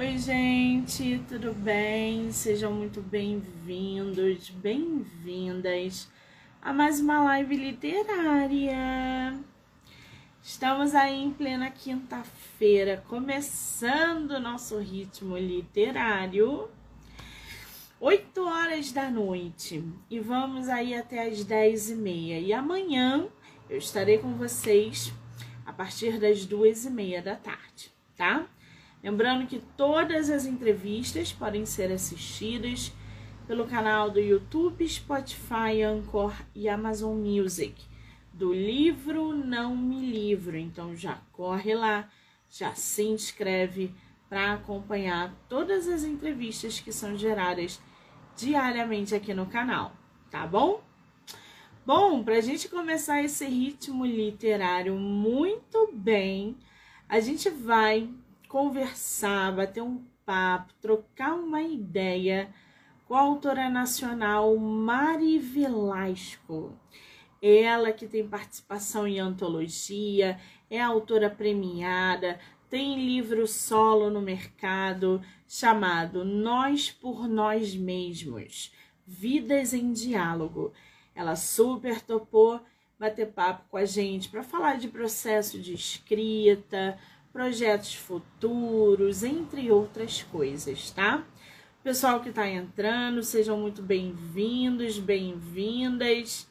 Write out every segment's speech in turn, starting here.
Oi, gente, tudo bem? Sejam muito bem-vindos, bem-vindas a mais uma live literária. Estamos aí em plena quinta-feira, começando o nosso ritmo literário. 8 horas da noite e vamos aí até as 10 e meia. E amanhã eu estarei com vocês a partir das duas e meia da tarde, tá? Lembrando que todas as entrevistas podem ser assistidas pelo canal do YouTube, Spotify, Anchor e Amazon Music, do livro Não Me Livro. Então já corre lá, já se inscreve para acompanhar todas as entrevistas que são geradas diariamente aqui no canal, tá bom? Bom, para a gente começar esse ritmo literário muito bem, a gente vai conversar, bater um papo, trocar uma ideia com a autora nacional Mari Velasco. Ela que tem participação em antologia, é autora premiada, tem livro solo no mercado chamado Nós por Nós Mesmos Vidas em Diálogo. Ela super topou bater papo com a gente para falar de processo de escrita, projetos futuros, entre outras coisas, tá? Pessoal que está entrando, sejam muito bem-vindos, bem-vindas.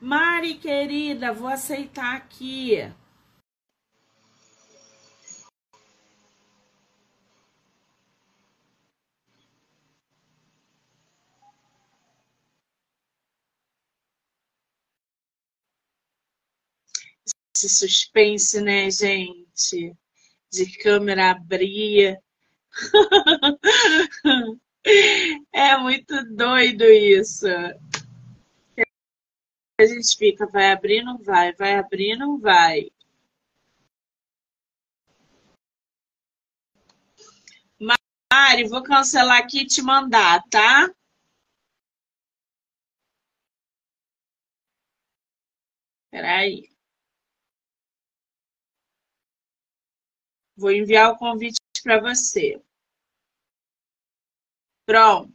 Mari, querida, vou aceitar aqui. Esse suspense, né, gente? De câmera abrir. é muito doido isso. A gente fica, vai abrir, não vai, vai abrir, não vai. Mari, vou cancelar aqui e te mandar, tá? Peraí. Vou enviar o convite para você. Pronto.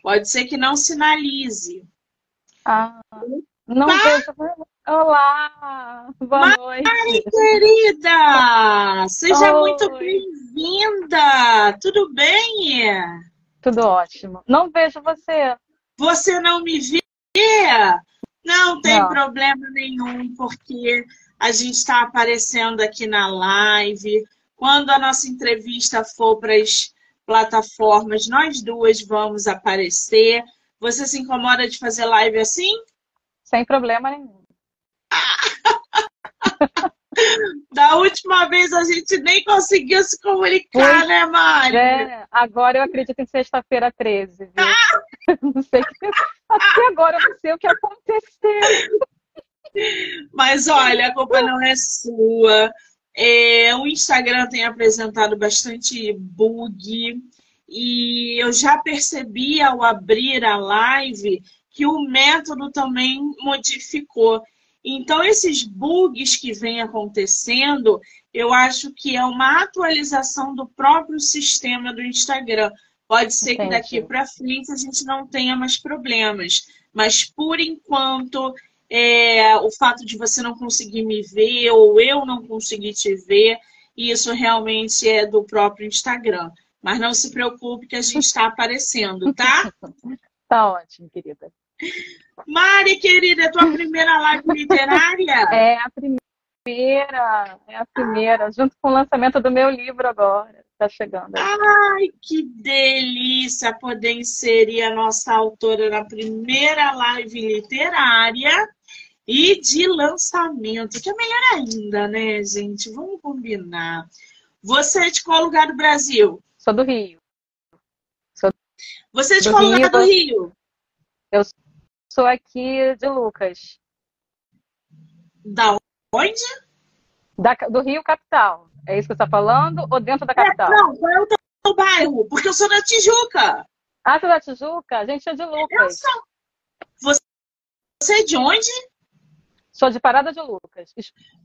Pode ser que não sinalize. Ah, não vejo. Olá, boa Mari, noite. querida! Seja Oi. muito bem-vinda! Tudo bem? Tudo ótimo. Não vejo você. Você não me vê? Não tem não. problema nenhum, porque a gente está aparecendo aqui na live. Quando a nossa entrevista for para as plataformas, nós duas vamos aparecer. Você se incomoda de fazer live assim? Sem problema nenhum. Da última vez a gente nem conseguiu se comunicar, pois né, Mari? É, agora eu acredito em sexta-feira 13, viu? Ah! Não sei que... Até agora eu não sei o que aconteceu. Mas olha, a culpa não é sua. É, o Instagram tem apresentado bastante bug e eu já percebi ao abrir a live que o método também modificou. Então, esses bugs que vêm acontecendo, eu acho que é uma atualização do próprio sistema do Instagram. Pode ser Entendi. que daqui para frente a gente não tenha mais problemas, mas por enquanto, é, o fato de você não conseguir me ver ou eu não conseguir te ver, isso realmente é do próprio Instagram. Mas não se preocupe que a gente está aparecendo, tá? tá ótimo, querida. Mari, querida, é tua primeira live literária? É a primeira, é a primeira, junto com o lançamento do meu livro agora. Está chegando. Ai, que delícia poder inserir a nossa autora na primeira live literária e de lançamento, que é melhor ainda, né, gente? Vamos combinar. Você é de qual lugar do Brasil? Sou do Rio. Sou Você é de qual Rio, lugar do Rio? Eu Sou aqui de Lucas. Da onde? Da, do Rio Capital. É isso que você está falando? Ou dentro da capital? É, não, qual é o teu bairro? Porque eu sou da Tijuca. Ah, você é da Tijuca? A gente é de Lucas. Eu sou. Você é de onde? Sou de Parada de Lucas.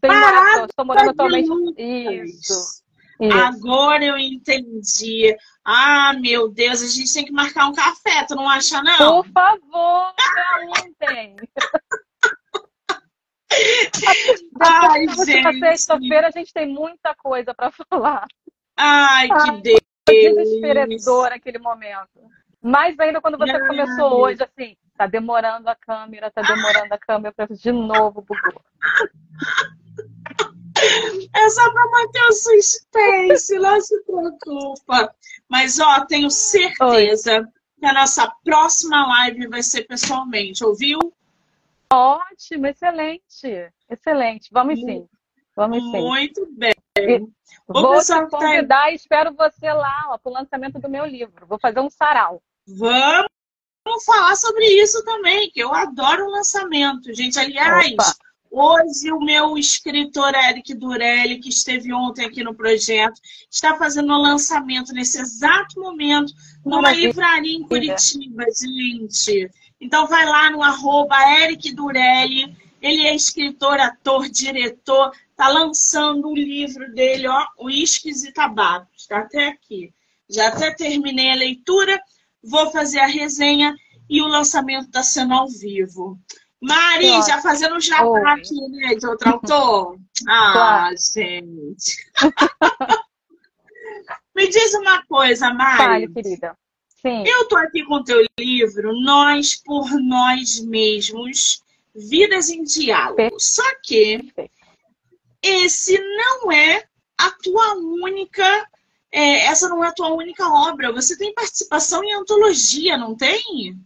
Parada estou morando atualmente. Isso. Isso. Agora eu entendi. Ah, meu Deus, a gente tem que marcar um café, tu não acha, não? Por favor, ontem. Ai, gente. Sexta-feira a gente tem muita coisa para falar. Ai, que Ai, Deus. Desesperador aquele momento. Mais ainda quando você Ai. começou hoje, assim, tá demorando a câmera, tá demorando a câmera, de novo bugou. É só para manter o suspense, não se preocupa. Mas, ó, tenho certeza Oi. que a nossa próxima live vai ser pessoalmente, ouviu? Ótimo, excelente. Excelente. Vamos sim. Vamos sim. Muito bem. Vou te tá convidar tá... e espero você lá para o lançamento do meu livro. Vou fazer um sarau. Vamos falar sobre isso também, que eu adoro o lançamento, gente. Aliás, Opa. Hoje, o meu escritor Eric Durelli, que esteve ontem aqui no projeto, está fazendo o lançamento nesse exato momento numa livraria em Curitiba, gente. Então, vai lá no arroba Eric Durelli. Ele é escritor, ator, diretor. Está lançando o livro dele, ó, Uísques e Tabaco. Está até aqui. Já até terminei a leitura. Vou fazer a resenha e o lançamento da cena ao vivo. Mari, Nossa. já fazendo jabá aqui, né, de outro autor. Ah, claro. gente. Me diz uma coisa, Mari. Fale, querida. Sim. Eu tô aqui com o teu livro, Nós por Nós Mesmos, Vidas em Diálogo. Só que esse não é a tua única, é, essa não é a tua única obra. Você tem participação em antologia, não tem?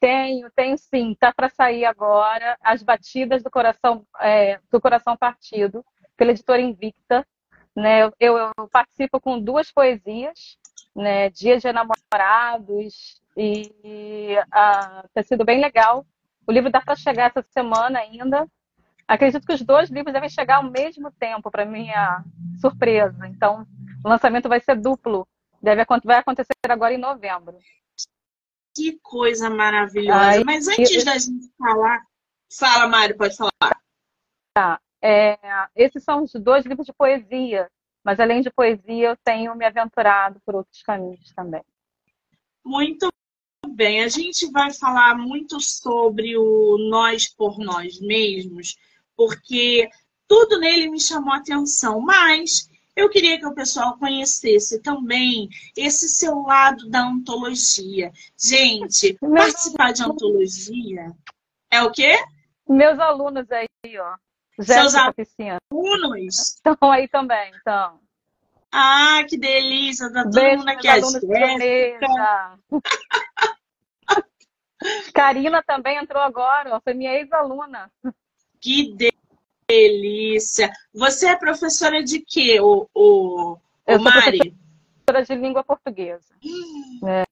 Tenho, tenho sim. Tá para sair agora As Batidas do Coração, é, do Coração Partido, pela editora Invicta. Né? Eu, eu, participo com duas poesias, né? Dia de Namorados, e, ah, tem sido bem legal. O livro dá para chegar essa semana ainda. Acredito que os dois livros devem chegar ao mesmo tempo, para minha surpresa. Então, o lançamento vai ser duplo. Deve, vai acontecer agora em novembro. Que coisa maravilhosa. Ai, Mas antes eu... da gente falar. Fala, Mário, pode falar. Tá. É, esses são os dois livros de poesia. Mas além de poesia, eu tenho me aventurado por outros caminhos também. Muito bem. A gente vai falar muito sobre o nós por nós mesmos, porque tudo nele me chamou a atenção. Mas eu queria que o pessoal conhecesse também esse seu lado da antologia. Gente, participar de antologia é o quê? Meus alunos aí, ó. Seus alunos? Estão aí também, então. Ah, que delícia! Tá todo Beijo mundo aqui. A Karina também entrou agora, ó, foi minha ex-aluna. Que delícia! Delícia. Você é professora de quê, o, o, o Mari? professora de língua portuguesa. Hum. É.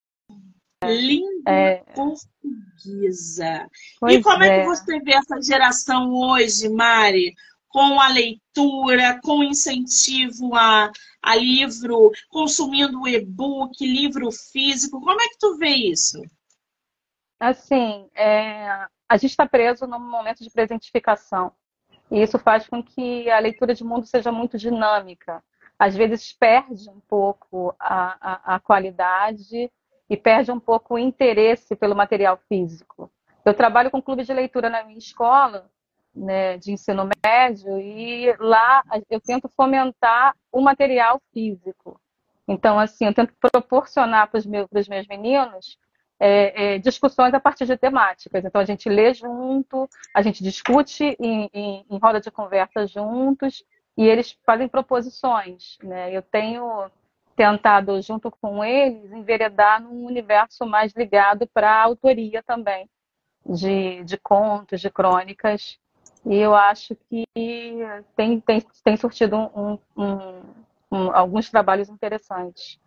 Língua é. portuguesa. Pois e como é. é que você vê essa geração hoje, Mari? Com a leitura, com incentivo a, a livro, consumindo e-book, livro físico. Como é que tu vê isso? Assim, é, a gente está preso num momento de presentificação. E isso faz com que a leitura de mundo seja muito dinâmica. Às vezes perde um pouco a, a, a qualidade e perde um pouco o interesse pelo material físico. Eu trabalho com clube de leitura na minha escola, né, de ensino médio, e lá eu tento fomentar o material físico. Então, assim, eu tento proporcionar para os meus, meus meninos é, é, discussões a partir de temáticas. Então, a gente lê junto, a gente discute em, em, em roda de conversa juntos e eles fazem proposições. Né? Eu tenho tentado, junto com eles, enveredar num universo mais ligado para a autoria também, de, de contos, de crônicas. E eu acho que tem, tem, tem surtido um, um, um, alguns trabalhos interessantes.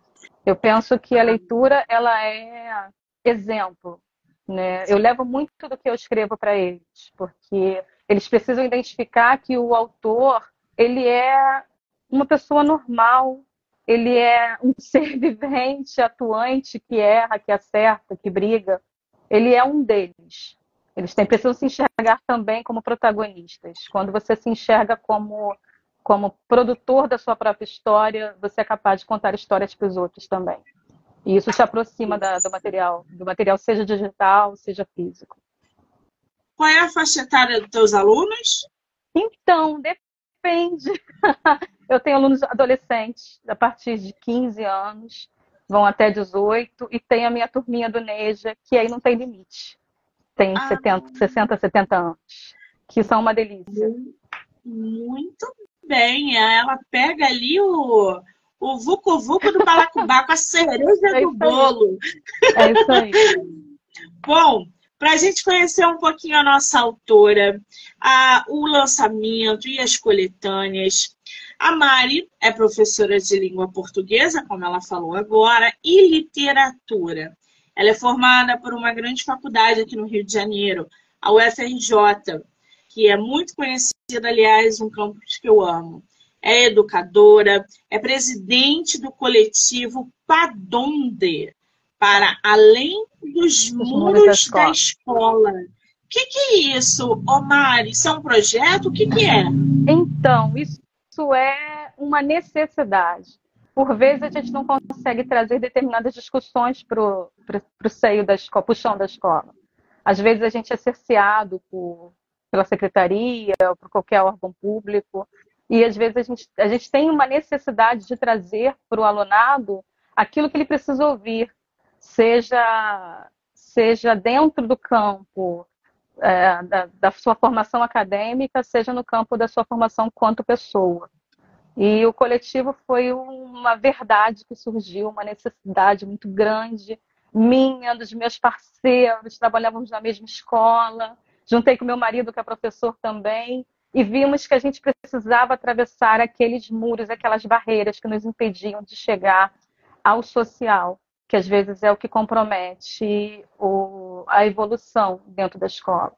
Eu penso que a leitura ela é exemplo. Né? Eu levo muito do que eu escrevo para eles, porque eles precisam identificar que o autor ele é uma pessoa normal, ele é um ser vivente, atuante, que erra, que acerta, que briga. Ele é um deles. Eles têm, precisam se enxergar também como protagonistas. Quando você se enxerga como, como produtor da sua própria história, você é capaz de contar histórias para os outros também. E isso te aproxima da, do material, do material seja digital, seja físico. Qual é a faixa etária dos teus alunos? Então, depende. Eu tenho alunos adolescentes, a partir de 15 anos, vão até 18, e tem a minha turminha do Neja, que aí não tem limite. Tem ah. 70, 60, 70 anos, que são uma delícia. Muito bem. Ela pega ali o, o Vucu Vucu do Balacubá com a cereja é do bolo. É isso aí. Bom, para a gente conhecer um pouquinho a nossa autora, a, o lançamento e as coletâneas. A Mari é professora de língua portuguesa, como ela falou agora, e literatura. Ela é formada por uma grande faculdade aqui no Rio de Janeiro, a UFRJ, que é muito conhecida, aliás, um campus que eu amo. É educadora, é presidente do coletivo Padonde, para além dos muros da escola. Da escola. O que, que, é isso, Omar? Isso é um projeto? O que, que é? Então, isso é uma necessidade. Por vezes a gente não consegue trazer determinadas discussões para o seio da escola, para o chão da escola. Às vezes a gente é cerceado por, pela secretaria ou por qualquer órgão público, e às vezes a gente, a gente tem uma necessidade de trazer para o alunado aquilo que ele precisa ouvir, seja, seja dentro do campo é, da, da sua formação acadêmica, seja no campo da sua formação quanto pessoa. E o coletivo foi uma verdade que surgiu, uma necessidade muito grande, minha, dos meus parceiros, trabalhávamos na mesma escola, juntei com meu marido, que é professor também, e vimos que a gente precisava atravessar aqueles muros, aquelas barreiras que nos impediam de chegar ao social que às vezes é o que compromete o, a evolução dentro da escola.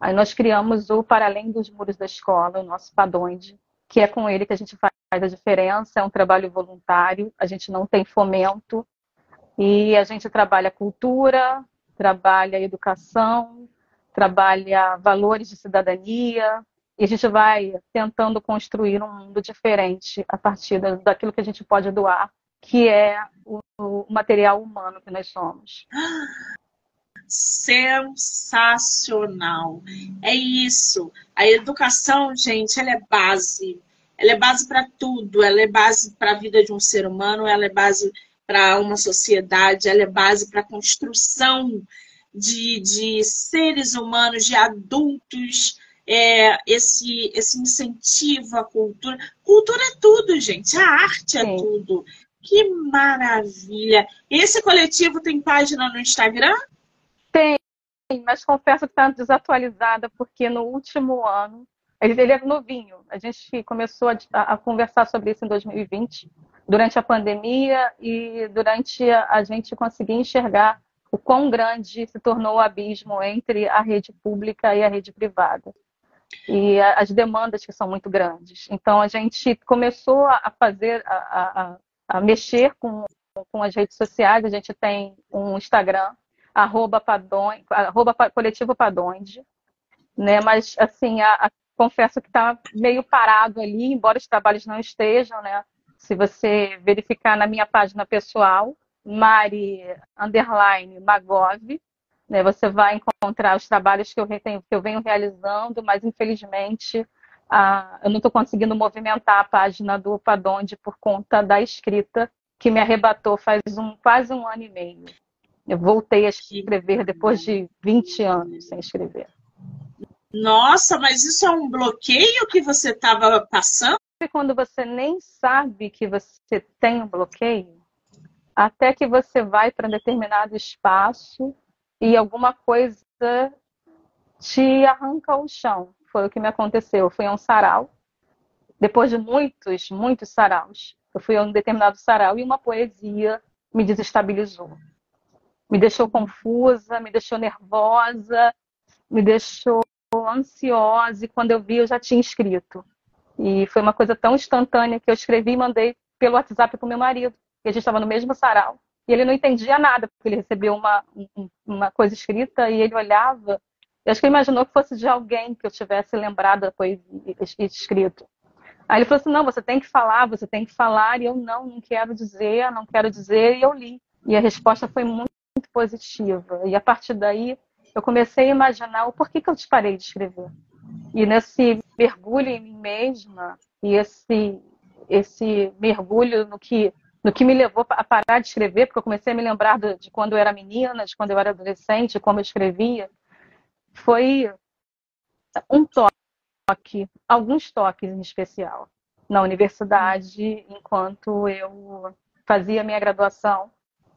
Aí nós criamos o Para Além dos Muros da Escola, o nosso Padonde, que é com ele que a gente faz a diferença, é um trabalho voluntário, a gente não tem fomento, e a gente trabalha cultura, trabalha educação, trabalha valores de cidadania, e a gente vai tentando construir um mundo diferente a partir daquilo que a gente pode doar que é o, o material humano que nós somos. Sensacional. É isso. A educação, gente, ela é base. Ela é base para tudo. Ela é base para a vida de um ser humano, ela é base para uma sociedade, ela é base para a construção de, de seres humanos, de adultos, é, esse, esse incentivo à cultura. Cultura é tudo, gente. A arte é Sim. tudo. Que maravilha! Esse coletivo tem página no Instagram? Tem, mas confesso que está desatualizada, porque no último ano, ele é novinho, a gente começou a, a conversar sobre isso em 2020, durante a pandemia e durante a, a gente conseguir enxergar o quão grande se tornou o abismo entre a rede pública e a rede privada. E as demandas que são muito grandes. Então, a gente começou a fazer, a, a mexer com, com as redes sociais. A gente tem um Instagram, arroba, padon, arroba coletivo Padonde, né? Mas, assim, a, a, confesso que está meio parado ali, embora os trabalhos não estejam, né? Se você verificar na minha página pessoal, Mari underline Magov, né, você vai encontrar os trabalhos que eu, tenho, que eu venho realizando, mas infelizmente a, eu não estou conseguindo movimentar a página do Padonde por conta da escrita que me arrebatou faz um, quase um ano e meio. Eu voltei a escrever depois de 20 anos sem escrever. Nossa, mas isso é um bloqueio que você estava passando? Quando você nem sabe que você tem um bloqueio, até que você vai para um determinado espaço e alguma coisa te arranca o chão. Foi o que me aconteceu. Eu fui a um sarau. Depois de muitos, muitos saraus, eu fui a um determinado sarau e uma poesia me desestabilizou. Me deixou confusa, me deixou nervosa, me deixou ansiosa. E quando eu vi, eu já tinha escrito. E foi uma coisa tão instantânea que eu escrevi e mandei pelo WhatsApp para o meu marido. E a gente estava no mesmo sarau. E ele não entendia nada, porque ele recebeu uma, uma coisa escrita e ele olhava Eu acho que ele imaginou que fosse de alguém que eu tivesse lembrado da poesia escrito. Aí ele falou assim: não, você tem que falar, você tem que falar. E eu, não, não quero dizer, não quero dizer. E eu li. E a resposta foi muito, muito positiva. E a partir daí, eu comecei a imaginar o porquê que eu parei de escrever. E nesse mergulho em mim mesma, e esse, esse mergulho no que, no que me levou a parar de escrever, porque eu comecei a me lembrar de, de quando eu era menina, de quando eu era adolescente, como eu escrevia, foi um toque, alguns toques em especial, na universidade, enquanto eu fazia minha graduação.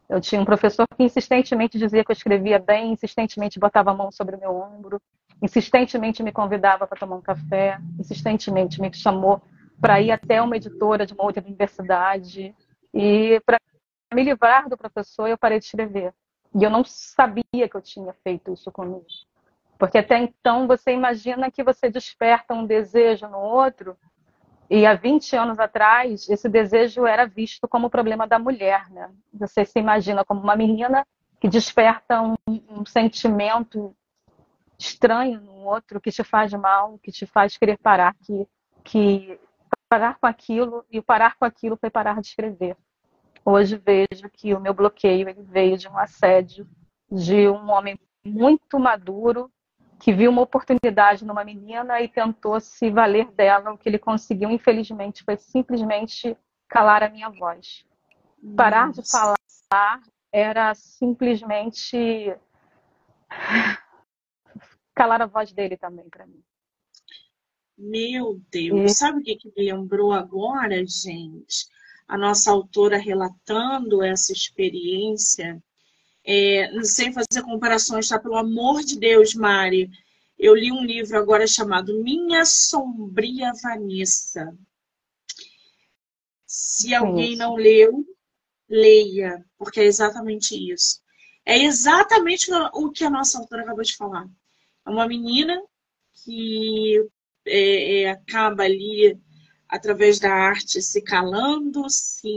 Eu tinha um professor que insistentemente dizia que eu escrevia bem, insistentemente botava a mão sobre o meu ombro, insistentemente me convidava para tomar um café, insistentemente me chamou para ir até uma editora de uma outra universidade. E para me livrar do professor, eu parei de escrever. E eu não sabia que eu tinha feito isso comigo. Porque até então você imagina que você desperta um desejo no outro, e há 20 anos atrás, esse desejo era visto como problema da mulher. Né? Você se imagina como uma menina que desperta um, um sentimento estranho no outro, que te faz mal, que te faz querer parar, que, que parar com aquilo, e o parar com aquilo foi parar de escrever. Hoje vejo que o meu bloqueio veio de um assédio de um homem muito maduro que viu uma oportunidade numa menina e tentou se valer dela. O que ele conseguiu, infelizmente, foi simplesmente calar a minha voz. Nossa. Parar de falar era simplesmente calar a voz dele também para mim. Meu Deus, e... sabe o que, que me lembrou agora, gente? A nossa autora relatando essa experiência é, sem fazer comparações, tá? Pelo amor de Deus, Mari. Eu li um livro agora chamado Minha Sombria Vanessa. Se alguém não leu, leia, porque é exatamente isso. É exatamente o que a nossa autora acabou de falar. É uma menina que é, é, acaba ali, através da arte, se calando, se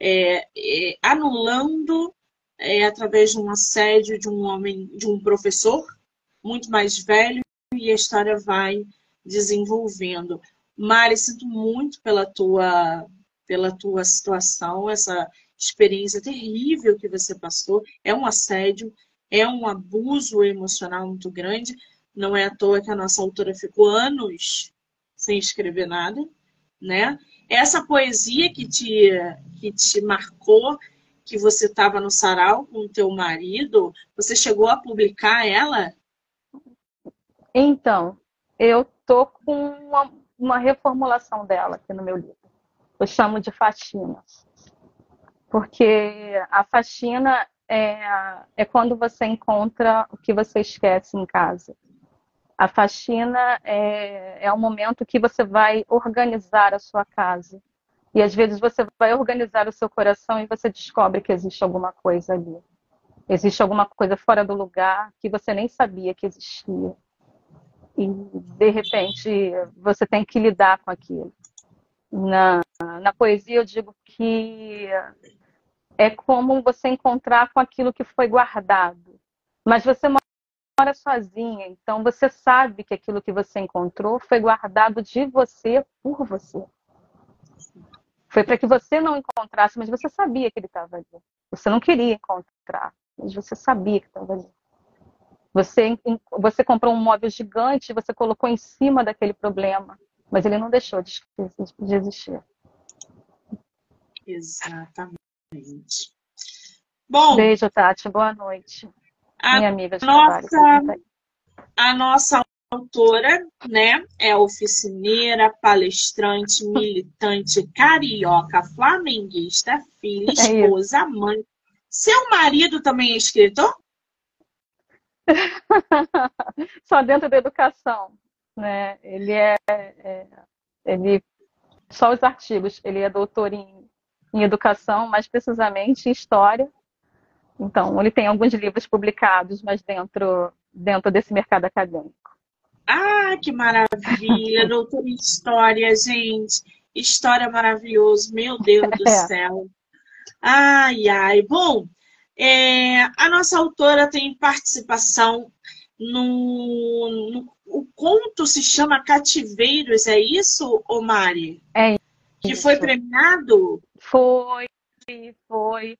é, é, anulando é, através de um assédio de um homem, de um professor muito mais velho, e a história vai desenvolvendo. Mari, sinto muito pela tua, pela tua situação, essa experiência terrível que você passou. É um assédio, é um abuso emocional muito grande. Não é à toa que a nossa autora ficou anos sem escrever nada, né? Essa poesia que te, que te marcou, que você estava no sarau com o teu marido, você chegou a publicar ela? Então, eu tô com uma, uma reformulação dela aqui no meu livro. Eu chamo de faxina. Porque a faxina é, é quando você encontra o que você esquece em casa. A faxina é, é o momento que você vai organizar a sua casa. E às vezes você vai organizar o seu coração e você descobre que existe alguma coisa ali. Existe alguma coisa fora do lugar que você nem sabia que existia. E de repente você tem que lidar com aquilo. Na, na poesia eu digo que é como você encontrar com aquilo que foi guardado. Mas você mora sozinha, então você sabe que aquilo que você encontrou foi guardado de você por você. Foi para que você não encontrasse, mas você sabia que ele estava ali. Você não queria encontrar, mas você sabia que estava ali. Você, você comprou um móvel gigante, você colocou em cima daquele problema, mas ele não deixou de, de existir. Exatamente. Bom, beijo, Tati. Boa noite. Minha amiga nossa, trabalho. A nossa autora, né? É oficineira, palestrante, militante, carioca, flamenguista, filha, é esposa, é mãe. Seu marido também é escritor? Só dentro da educação, né? Ele é, é, ele só os artigos. Ele é doutor em, em educação, mais precisamente em história. Então, ele tem alguns livros publicados, mas dentro dentro desse mercado acadêmico. Ah, que maravilha! Doutor em História, gente. História maravilhoso, meu Deus do é. céu. Ai, ai. Bom, é, a nossa autora tem participação no, no, o conto se chama Cativeiros, é isso, Omari? É isso. Que foi premiado? Foi, foi.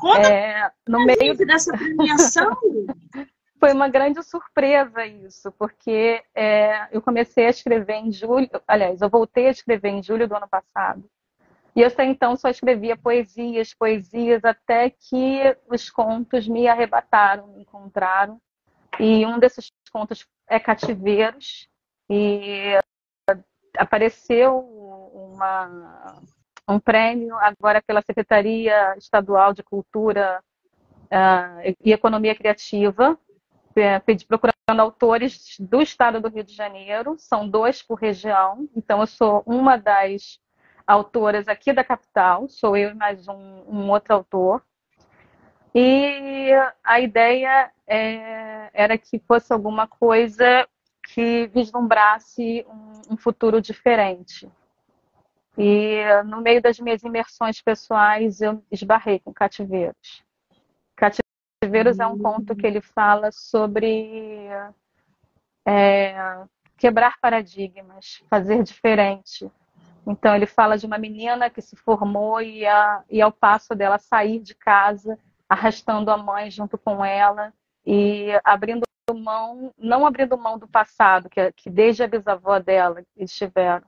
Conta é, no meio dessa premiação. foi uma grande surpresa isso, porque é, eu comecei a escrever em julho, aliás, eu voltei a escrever em julho do ano passado. E eu até então só escrevia poesias, poesias, até que os contos me arrebataram, me encontraram. E um desses contos é Cativeiros. E apareceu uma, um prêmio agora pela Secretaria Estadual de Cultura uh, e Economia Criativa, pedi procurando autores do estado do Rio de Janeiro, são dois por região, então eu sou uma das autoras aqui da capital, sou eu e mais um, um outro autor. E a ideia é, era que fosse alguma coisa que vislumbrasse um, um futuro diferente. E no meio das minhas imersões pessoais, eu esbarrei com cativeiros. Cativeiros é um conto que ele fala sobre é, quebrar paradigmas, fazer diferente, então, ele fala de uma menina que se formou e, a, e ao passo dela sair de casa, arrastando a mãe junto com ela e abrindo mão, não abrindo mão do passado, que, que desde a bisavó dela eles tiveram,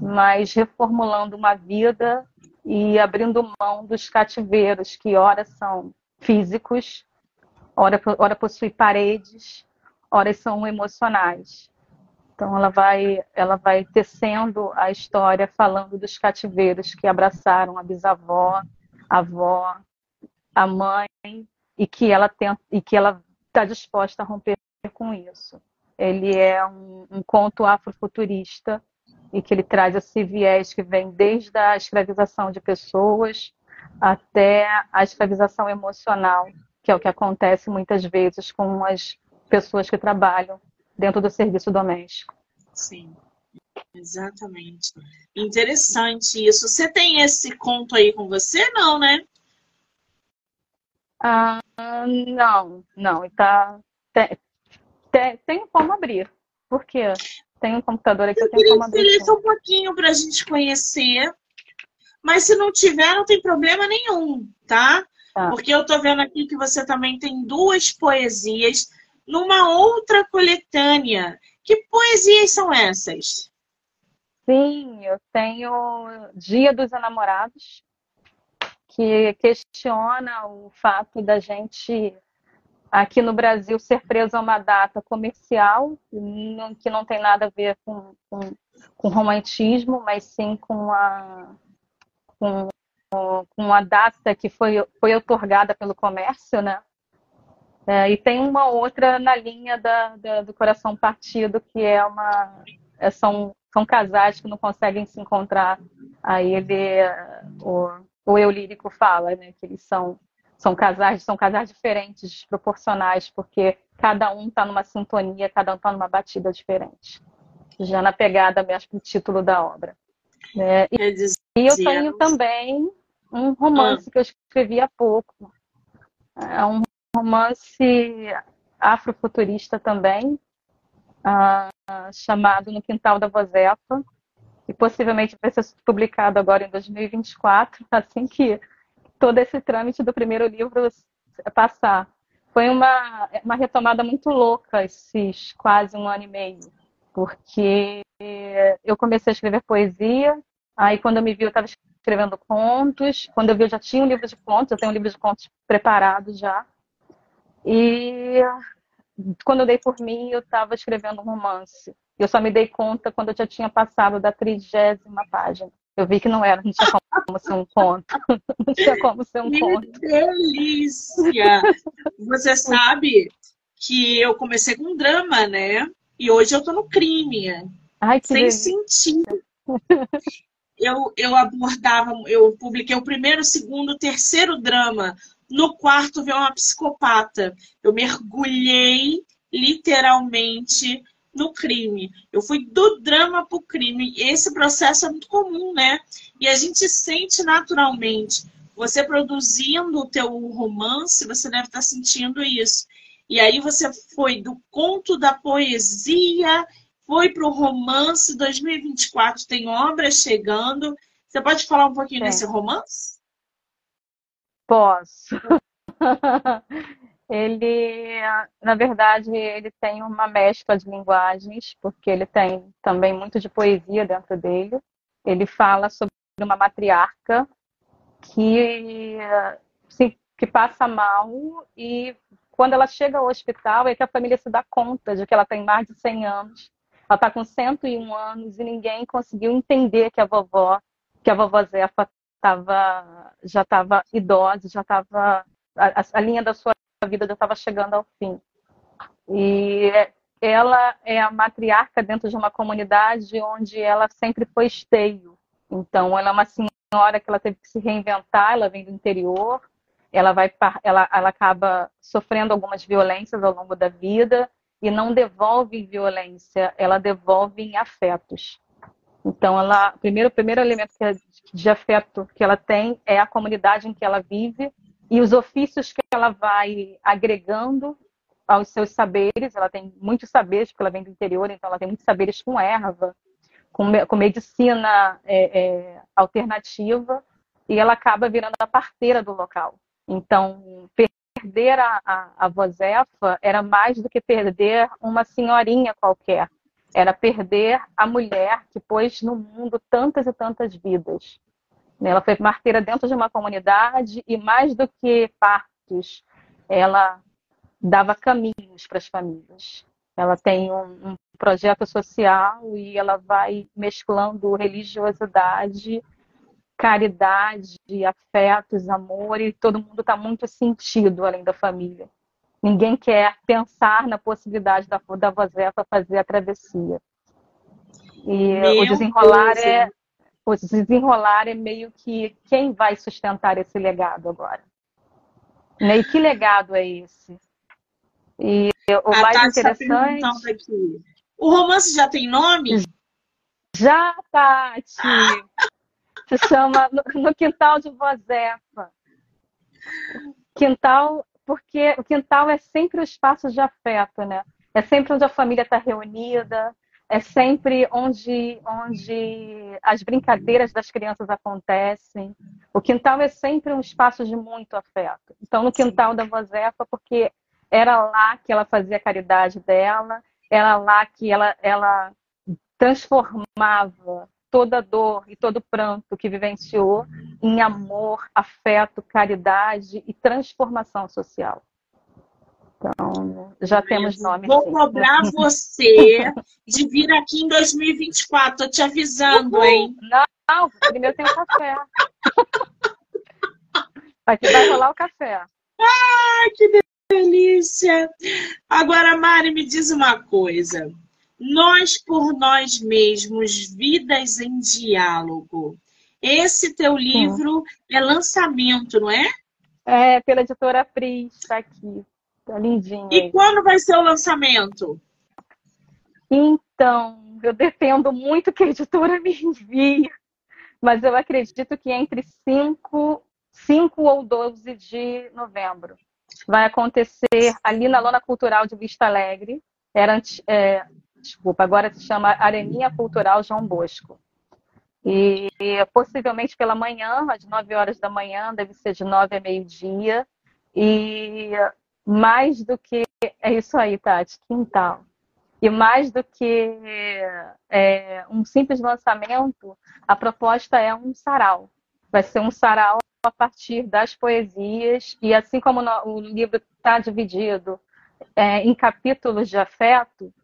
mas reformulando uma vida e abrindo mão dos cativeiros, que ora são físicos, ora, ora possuem paredes, ora são emocionais. Então ela vai, ela vai tecendo a história falando dos cativeiros que abraçaram a bisavó, a avó, a mãe e que ela tenta, e que ela está disposta a romper com isso. Ele é um, um conto afrofuturista e que ele traz esse viés que vem desde a escravização de pessoas até a escravização emocional, que é o que acontece muitas vezes com as pessoas que trabalham dentro do serviço doméstico. Sim, exatamente. Interessante isso. Você tem esse conto aí com você, não, né? Ah, não, não. Tá, tem, tem, tem como abrir. Por quê? Tem um computador aqui, eu, eu tenho como abrir. Queria um pouquinho para a gente conhecer. Mas se não tiver, não tem problema nenhum, tá? tá? Porque eu tô vendo aqui que você também tem duas poesias numa outra coletânea. Que poesias são essas? Sim, eu tenho Dia dos Enamorados, que questiona o fato da gente aqui no Brasil ser preso a uma data comercial, que não tem nada a ver com, com, com romantismo, mas sim com a, com, com a data que foi, foi otorgada pelo comércio, né? É, e tem uma outra na linha da, da, do coração partido, que é uma. É, são, são casais que não conseguem se encontrar. Aí ele, o, o eu lírico fala, né, que eles são, são casais, são casais diferentes, desproporcionais, porque cada um está numa sintonia, cada um está numa batida diferente. Já na pegada mesmo do título da obra. Né? E, e, eu tenho também um romance ah. que eu escrevi há pouco. É um romance afrofuturista também, uh, chamado No Quintal da Vozefa, e possivelmente vai ser publicado agora em 2024, assim que todo esse trâmite do primeiro livro passar. Foi uma, uma retomada muito louca esses quase um ano e meio, porque eu comecei a escrever poesia, aí quando eu me vi eu estava escrevendo contos, quando eu vi eu já tinha um livro de contos, eu tenho um livro de contos preparado já, e quando eu dei por mim, eu estava escrevendo um romance. Eu só me dei conta quando eu já tinha passado da trigésima página. Eu vi que não era, não tinha como ser um conto. Não tinha como ser um que conto. delícia! Você sabe que eu comecei com drama, né? E hoje eu tô no crime. Ai, que sem delícia. sentido. Eu, eu abordava, eu publiquei o primeiro, segundo, terceiro drama no quarto veio uma psicopata. Eu mergulhei literalmente no crime. Eu fui do drama para o crime. E esse processo é muito comum, né? E a gente sente naturalmente. Você produzindo o teu romance, você deve estar sentindo isso. E aí você foi do conto da poesia, foi para o romance. 2024 tem obras chegando. Você pode falar um pouquinho Sim. desse romance? Posso. ele, na verdade, ele tem uma mescla de linguagens, porque ele tem também muito de poesia dentro dele. Ele fala sobre uma matriarca que, que passa mal e quando ela chega ao hospital é que a família se dá conta de que ela tem mais de 100 anos. Ela está com 101 anos e ninguém conseguiu entender que a vovó, que a vovó Zefa tava, já estava idosa, já estava a, a, linha da sua vida já estava chegando ao fim. E ela é a matriarca dentro de uma comunidade onde ela sempre foi esteio. Então, ela é uma senhora que ela teve que se reinventar, ela vem do interior, ela vai ela, ela acaba sofrendo algumas violências ao longo da vida e não devolve violência, ela devolve em afetos. Então, ela, primeiro, o primeiro elemento é de afeto que ela tem é a comunidade em que ela vive e os ofícios que ela vai agregando aos seus saberes. Ela tem muitos saberes, porque ela vem do interior, então ela tem muitos saberes com erva, com, com medicina é, é, alternativa, e ela acaba virando a parteira do local. Então, perder a, a, a vozefa era mais do que perder uma senhorinha qualquer. Era perder a mulher que pôs no mundo tantas e tantas vidas. Ela foi marteira dentro de uma comunidade e, mais do que partos, ela dava caminhos para as famílias. Ela tem um, um projeto social e ela vai mesclando religiosidade caridade, afetos, amor, e todo mundo está muito sentido além da família. Ninguém quer pensar na possibilidade da, da Vozefa fazer a travessia. E Meu o desenrolar Deus. é o desenrolar é meio que quem vai sustentar esse legado agora. E que legado é esse? E o a mais Tati tá interessante. Aqui. O romance já tem nome? Já, Tati! Se chama No Quintal de Vozefa. Quintal, porque o quintal é sempre o espaço de afeto, né? É sempre onde a família está reunida, é sempre onde, onde as brincadeiras das crianças acontecem. O quintal é sempre um espaço de muito afeto. Então, no quintal da Vozefa, porque era lá que ela fazia a caridade dela, era lá que ela, ela transformava toda dor e todo pranto que vivenciou em amor, afeto, caridade e transformação social. Então, já temos nome. Vou sim. cobrar você de vir aqui em 2024, tô te avisando, Uhul. hein? Não, primeiro tem o café. Vai, vai rolar o café. Ai, que delícia! Agora, Mari, me diz uma coisa. Nós por nós mesmos, vidas em diálogo. Esse teu livro é lançamento, não é? É, pela editora Pris, está aqui. Tá lindinho. E aí. quando vai ser o lançamento? Então, eu dependo muito que a editora me envie, mas eu acredito que entre 5, 5 ou 12 de novembro. Vai acontecer ali na Lona Cultural de Vista Alegre. Era, é, desculpa, agora se chama Areninha Cultural João Bosco. E possivelmente pela manhã, às 9 horas da manhã, deve ser de 9 a meio-dia. E mais do que. É isso aí, Tati, quintal. E mais do que é, um simples lançamento, a proposta é um sarau. Vai ser um sarau a partir das poesias, e assim como o livro está dividido é, em capítulos de afeto,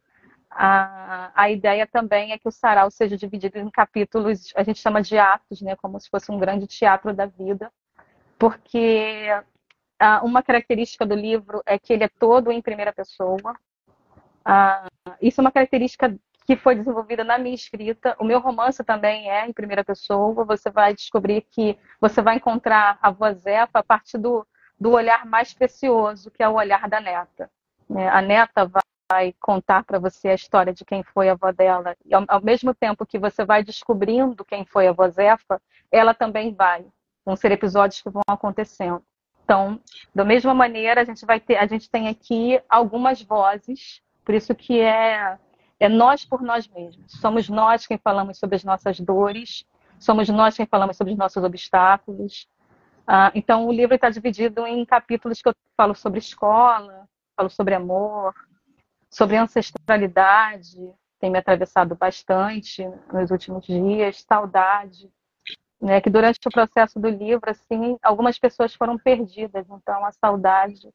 a, a ideia também é que o sarau seja dividido em capítulos, a gente chama de atos, né, como se fosse um grande teatro da vida, porque ah, uma característica do livro é que ele é todo em primeira pessoa. Ah, isso é uma característica que foi desenvolvida na minha escrita. O meu romance também é em primeira pessoa. Você vai descobrir que você vai encontrar a vozefa a partir do, do olhar mais precioso, que é o olhar da neta. Né? A neta vai vai contar para você a história de quem foi a avó dela. E ao, ao, mesmo tempo que você vai descobrindo quem foi a avó Zefa, ela também vai. Vão ser episódios que vão acontecendo. Então, da mesma maneira, a gente vai ter, a gente tem aqui algumas vozes, por isso que é é nós por nós mesmos. Somos nós quem falamos sobre as nossas dores, somos nós quem falamos sobre os nossos obstáculos. Ah, então, o livro está dividido em capítulos que eu falo sobre escola, falo sobre amor, sobre ancestralidade, tem me atravessado bastante nos últimos dias, saudade, né, que durante o processo do livro, assim, algumas pessoas foram perdidas, então a saudade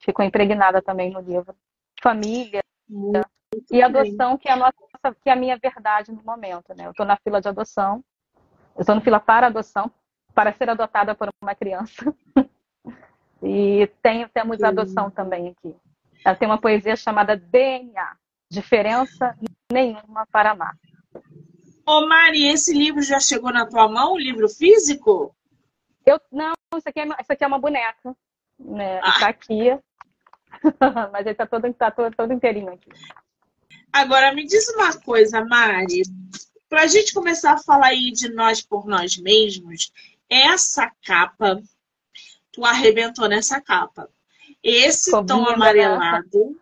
ficou impregnada também no livro. Família Muito e adoção, que é, a nossa, que é a minha verdade no momento, né? Eu estou na fila de adoção, eu estou na fila para adoção, para ser adotada por uma criança. e tenho, temos Sim. adoção também aqui. Ela tem uma poesia chamada DNA, Diferença Nenhuma para Amar. Ô Mari, esse livro já chegou na tua mão, o livro físico? Eu, não, isso aqui é, isso aqui é uma boneca. Né? Ah. Está aqui. Mas ele está todo, tá todo, todo inteirinho aqui. Agora, me diz uma coisa, Mari. Para a gente começar a falar aí de nós por nós mesmos, essa capa, tu arrebentou nessa capa. Esse tom amarelado,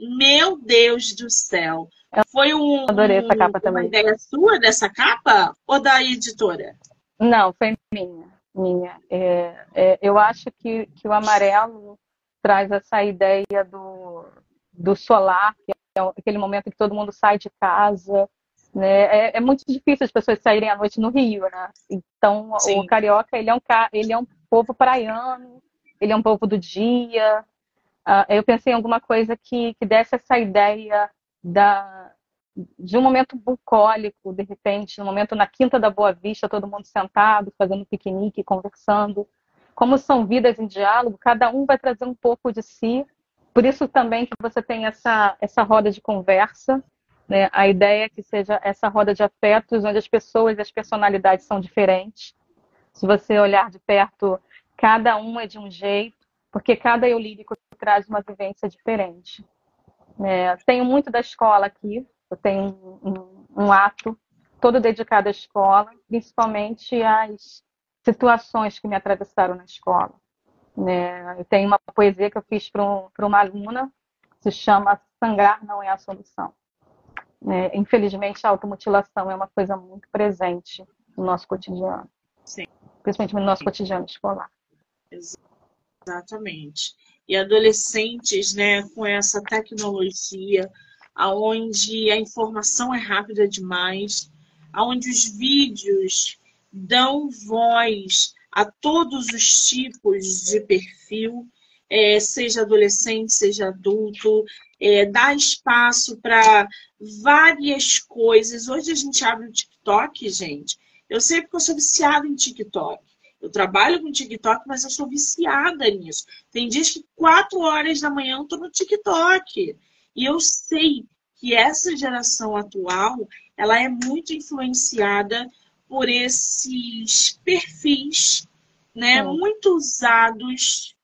meu Deus do céu. Foi um, Adorei essa capa também. uma ideia sua dessa capa ou da editora? Não, foi minha. minha. É, é, eu acho que, que o amarelo traz essa ideia do, do solar, que é aquele momento que todo mundo sai de casa. Né? É, é, muito difícil as pessoas saírem à noite no Rio, né? Então, Sim. o carioca, ele é, um, ele é um povo praiano, ele é um povo do dia. Uh, eu pensei em alguma coisa que, que desse essa ideia da, de um momento bucólico, de repente, um momento na Quinta da Boa Vista, todo mundo sentado, fazendo piquenique, conversando. Como são vidas em diálogo, cada um vai trazer um pouco de si. Por isso também que você tem essa, essa roda de conversa, né? a ideia é que seja essa roda de afetos, onde as pessoas e as personalidades são diferentes. Se você olhar de perto, cada um é de um jeito, porque cada eu lírico traz uma vivência diferente. É, tenho muito da escola aqui, eu tenho um, um, ato todo dedicado à escola, principalmente às situações que me atravessaram na escola. Né? Eu tenho uma poesia que eu fiz para um, uma aluna, se chama Sangrar Não é a Solução. É, infelizmente, a automutilação é uma coisa muito presente no nosso cotidiano. Sim. Principalmente no nosso cotidiano escolar. Exatamente e adolescentes né, com essa tecnologia, aonde a informação é rápida demais, aonde os vídeos dão voz a todos os tipos de perfil, é, seja adolescente, seja adulto, é, dá espaço para várias coisas. Hoje a gente abre o TikTok, gente. Eu sei porque eu sou viciada em TikTok. Eu trabalho com TikTok, mas eu sou viciada nisso. Tem dias que quatro horas da manhã eu estou no TikTok. E eu sei que essa geração atual, ela é muito influenciada por esses perfis, né? Muito usados,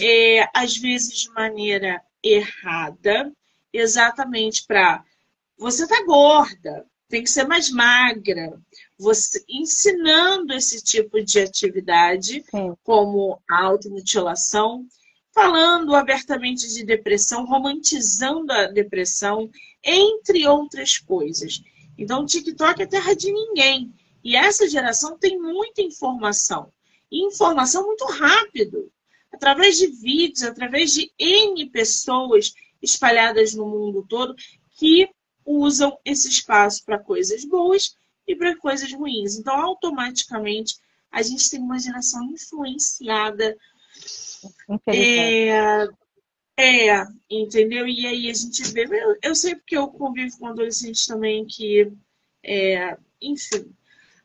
é, às vezes de maneira errada, exatamente para você tá gorda, tem que ser mais magra. Você ensinando esse tipo de atividade, Sim. como a automutilação, falando abertamente de depressão, romantizando a depressão, entre outras coisas. Então, o TikTok é terra de ninguém. E essa geração tem muita informação. E informação muito rápido. Através de vídeos, através de N pessoas espalhadas no mundo todo que usam esse espaço para coisas boas e para coisas ruins. Então, automaticamente, a gente tem uma geração influenciada. É, é, entendeu? E aí a gente vê. Eu, eu sei porque eu convivo com adolescentes também que. É, enfim.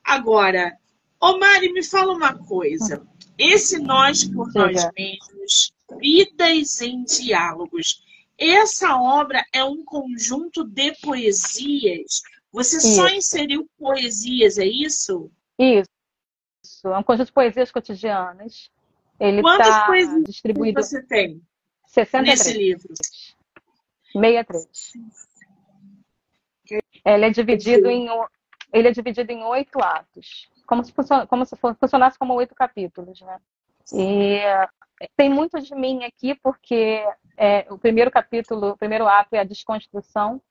Agora, ô Mari, me fala uma coisa. Esse nós por nós mesmos, vidas em diálogos, essa obra é um conjunto de poesias. Você isso. só inseriu poesias, é isso? Isso. É um conjunto de poesias cotidianas. Ele Quantas tá poesias distribuído... você tem 63. nesse livro? 63. Ele é dividido em ele é dividido em oito atos, como se, como se funcionasse como oito capítulos, né? E tem muito de mim aqui, porque é, o primeiro capítulo, o primeiro ato é a desconstrução,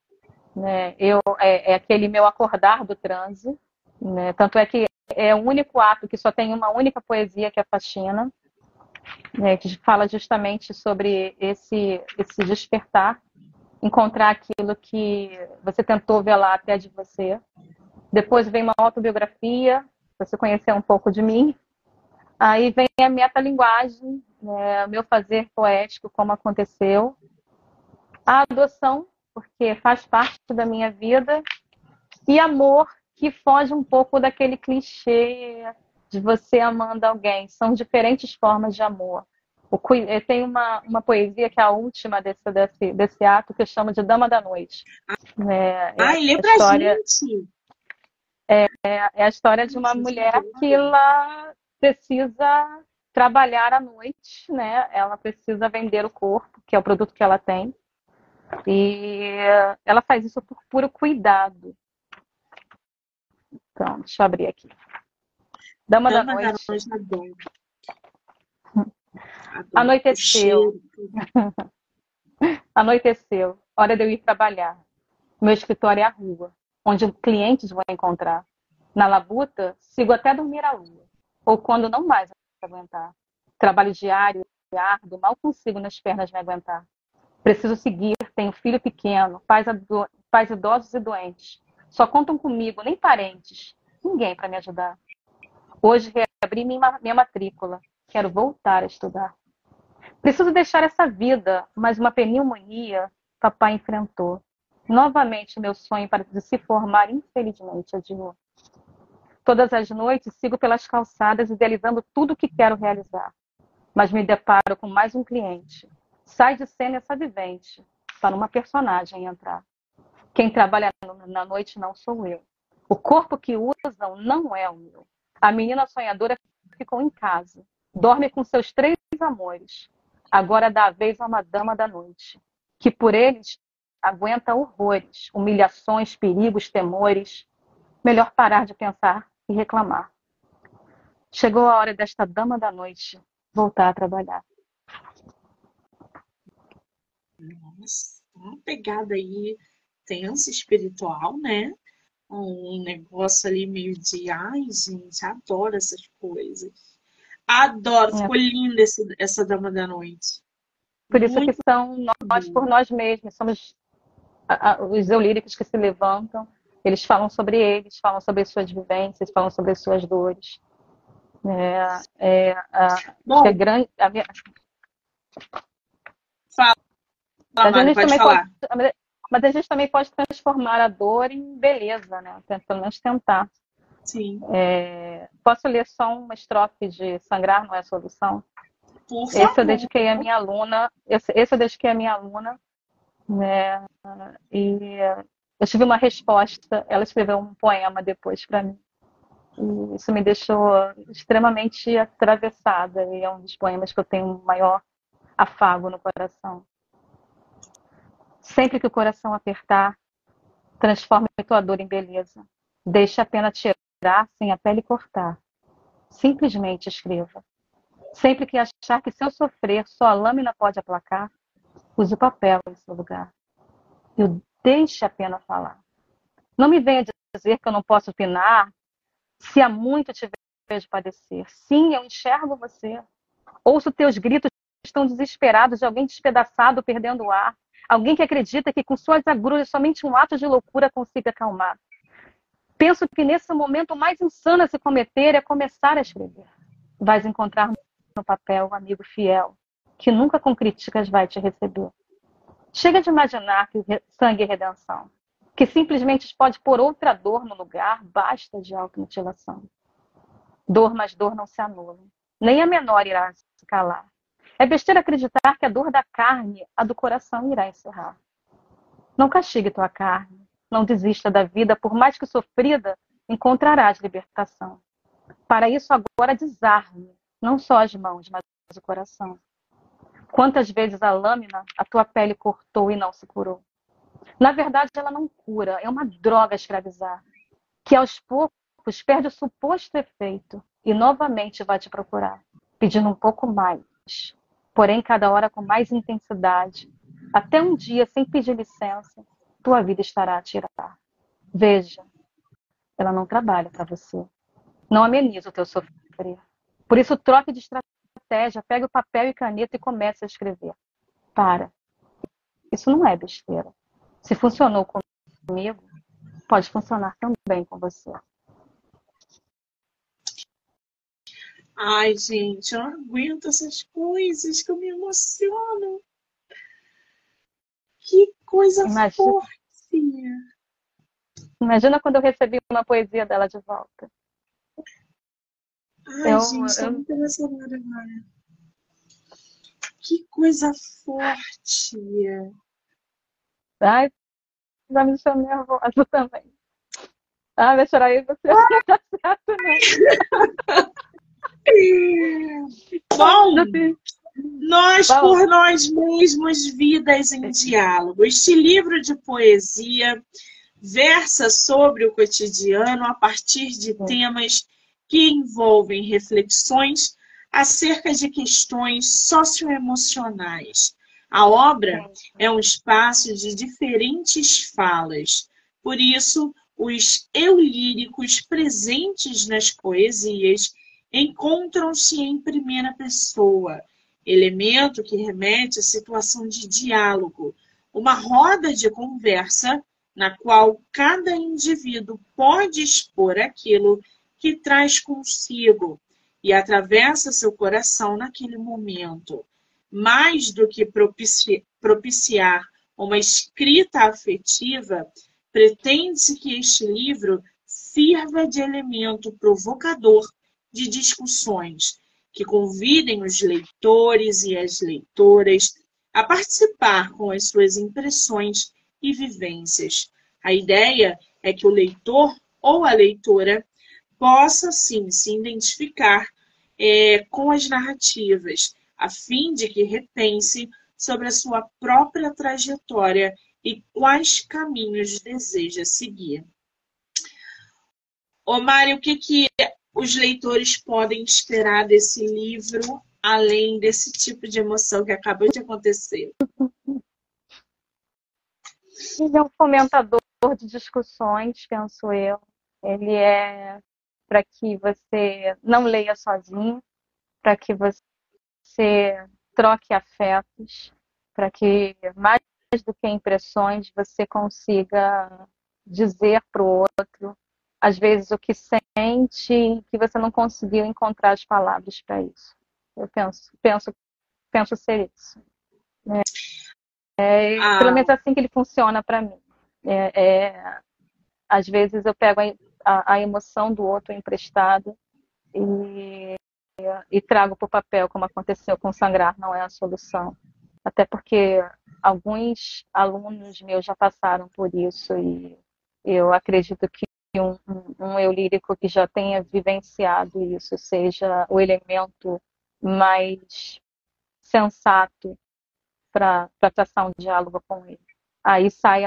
né? Eu, é, é aquele meu acordar do transe, né? Tanto é que é o único ato que só tem uma única poesia, que é a Faxina, né? que fala justamente sobre esse, esse despertar, encontrar aquilo que você tentou velar até de você. Depois vem uma autobiografia, você conhecer um pouco de mim. Aí vem a metalinguagem, né, meu fazer poético, como aconteceu. A adoção, porque faz parte da minha vida. E amor, que foge um pouco daquele clichê de você amando alguém. São diferentes formas de amor. Tem uma, uma poesia que é a última desse, desse, desse ato que eu chamo de Dama da Noite. É, Ai, é lê pra história, gente! É, é a história de uma mulher que ela precisa trabalhar à noite, né? Ela precisa vender o corpo, que é o produto que ela tem. E ela faz isso por puro cuidado. Então, deixa eu abrir aqui. Dama, Dama da Noite. Da noite Anoiteceu. Anoiteceu. Hora de eu ir trabalhar. Meu escritório é a rua, onde clientes vão encontrar. Na labuta, sigo até dormir à lua. Ou quando não mais aguentar. Trabalho diário, árduo, mal consigo nas pernas me aguentar. Preciso seguir, tenho filho pequeno, pais, pais idosos e doentes. Só contam comigo, nem parentes. Ninguém para me ajudar. Hoje reabri minha, matrícula. Quero voltar a estudar. Preciso deixar essa vida, mas uma pneumonia papai enfrentou. Novamente meu sonho para se formar, infelizmente, adiou. Todas as noites sigo pelas calçadas idealizando tudo o que quero realizar. Mas me deparo com mais um cliente. Sai de cena essa vivente para uma personagem entrar. Quem trabalha na noite não sou eu. O corpo que usam não é o meu. A menina sonhadora ficou em casa. Dorme com seus três amores. Agora dá a vez a uma dama da noite, que por eles aguenta horrores, humilhações, perigos, temores. Melhor parar de pensar e reclamar. Chegou a hora desta dama da noite voltar a trabalhar. Nossa, uma pegada aí tensa, espiritual, né? Um negócio ali meio de, ai, gente, adoro essas coisas. Adoro, é. ficou linda esse, essa Dama da Noite. Por isso Muito que são nós por nós mesmos, somos os eulíricos que se levantam, eles falam sobre eles, falam sobre as suas vivências, falam sobre as suas dores. É, é, a, Bom, é grande, a minha... Fala, mas, a gente também falar. Pode, mas a gente também pode transformar a dor em beleza, né? Pelo menos tentar. Sim. É, posso ler só uma estrofe de Sangrar Não é Solução? Por esse eu dediquei à minha aluna, esse, esse eu dediquei à minha aluna, né? E eu tive uma resposta, ela escreveu um poema depois para mim. E isso me deixou extremamente atravessada e é um dos poemas que eu tenho maior afago no coração. Sempre que o coração apertar, transforme tua dor em beleza. Deixe a pena tirar sem a pele cortar. Simplesmente escreva. Sempre que achar que seu sofrer só a lâmina pode aplacar, use o papel em seu lugar. E deixe a pena falar. Não me venha dizer que eu não posso opinar se há muito te vejo padecer. Sim, eu enxergo você. Ouço teus gritos estão desesperados de alguém despedaçado perdendo o ar. Alguém que acredita que com suas agruras somente um ato de loucura consiga acalmar. Penso que nesse momento o mais insano a se cometer é começar a escrever. Vais encontrar no papel um amigo fiel, que nunca com críticas vai te receber. Chega de imaginar que sangue é redenção, que simplesmente pode pôr outra dor no lugar, basta de automutilação. Dor mais dor não se anula, nem a menor irá se calar. É besteira acreditar que a dor da carne, a do coração irá encerrar. Não castigue tua carne, não desista da vida, por mais que sofrida, encontrarás libertação. Para isso, agora desarme, não só as mãos, mas o coração. Quantas vezes a lâmina a tua pele cortou e não se curou? Na verdade, ela não cura, é uma droga escravizar, que aos poucos perde o suposto efeito e novamente vai te procurar, pedindo um pouco mais, porém cada hora com mais intensidade. Até um dia, sem pedir licença, tua vida estará a tirar. Veja, ela não trabalha para você. Não ameniza o teu sofrer. Por isso, troque de estratégia, pegue o papel e caneta e comece a escrever. Para. Isso não é besteira. Se funcionou comigo, pode funcionar também com você. Ai, gente, eu não aguento essas coisas que eu me emociono. Que coisa Imagina... forte. Imagina quando eu recebi uma poesia dela de volta. Ai, eu, gente, estou eu... muito emocionada agora. Que coisa forte. Ai, já me deixou nervosa também. Ah, vai chorar aí você não tá certo, não. Bom, nós por nós mesmos, vidas em diálogo. Este livro de poesia versa sobre o cotidiano a partir de temas que envolvem reflexões acerca de questões socioemocionais. A obra é um espaço de diferentes falas, por isso, os eu líricos presentes nas poesias encontram-se em primeira pessoa, elemento que remete à situação de diálogo, uma roda de conversa na qual cada indivíduo pode expor aquilo que traz consigo e atravessa seu coração naquele momento. Mais do que propiciar uma escrita afetiva, pretende-se que este livro sirva de elemento provocador de discussões que convidem os leitores e as leitoras a participar com as suas impressões e vivências. A ideia é que o leitor ou a leitora possa, sim, se identificar é, com as narrativas, a fim de que repense sobre a sua própria trajetória e quais caminhos deseja seguir. Ô Mário, o que, que os leitores podem esperar desse livro, além desse tipo de emoção que acabou de acontecer? Ele é um fomentador de discussões, penso eu. Ele é para que você não leia sozinho, para que você troque afetos, para que mais do que impressões você consiga dizer para o outro às vezes o que sente que você não conseguiu encontrar as palavras para isso. Eu penso, penso, penso ser isso. É, é, ah. Pelo menos é assim que ele funciona para mim. É, é, às vezes eu pego a, a, a emoção do outro emprestado e, e trago para o papel, como aconteceu com sangrar, não é a solução. Até porque alguns alunos meus já passaram por isso e eu acredito que um, um eu lírico que já tenha vivenciado isso seja o elemento mais sensato para traçar um diálogo com ele. Aí sai,